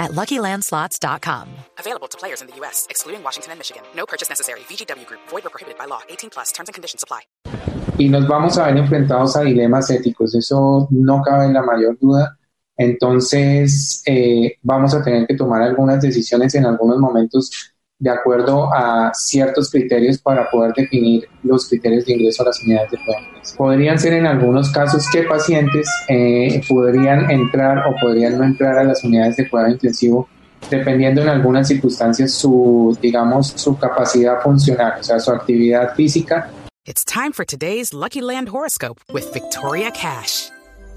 at LuckyLandSlots.com. Available to players in the U.S., excluding Washington and Michigan. No purchase necessary. VGW Group. Void or prohibited by law. 18 plus. Terms and conditions apply. Y nos vamos a ver enfrentados a dilemas éticos. Eso no cabe en la mayor duda. Entonces, eh, vamos a tener que tomar algunas decisiones en algunos momentos de acuerdo a ciertos criterios para poder definir los criterios de ingreso a las unidades de intensivo. Podrían ser en algunos casos que pacientes eh, podrían entrar o podrían no entrar a las unidades de cuidado intensivo dependiendo en algunas circunstancias su, digamos, su capacidad funcional, o sea, su actividad física. It's time for today's Lucky Land horoscope with Victoria Cash.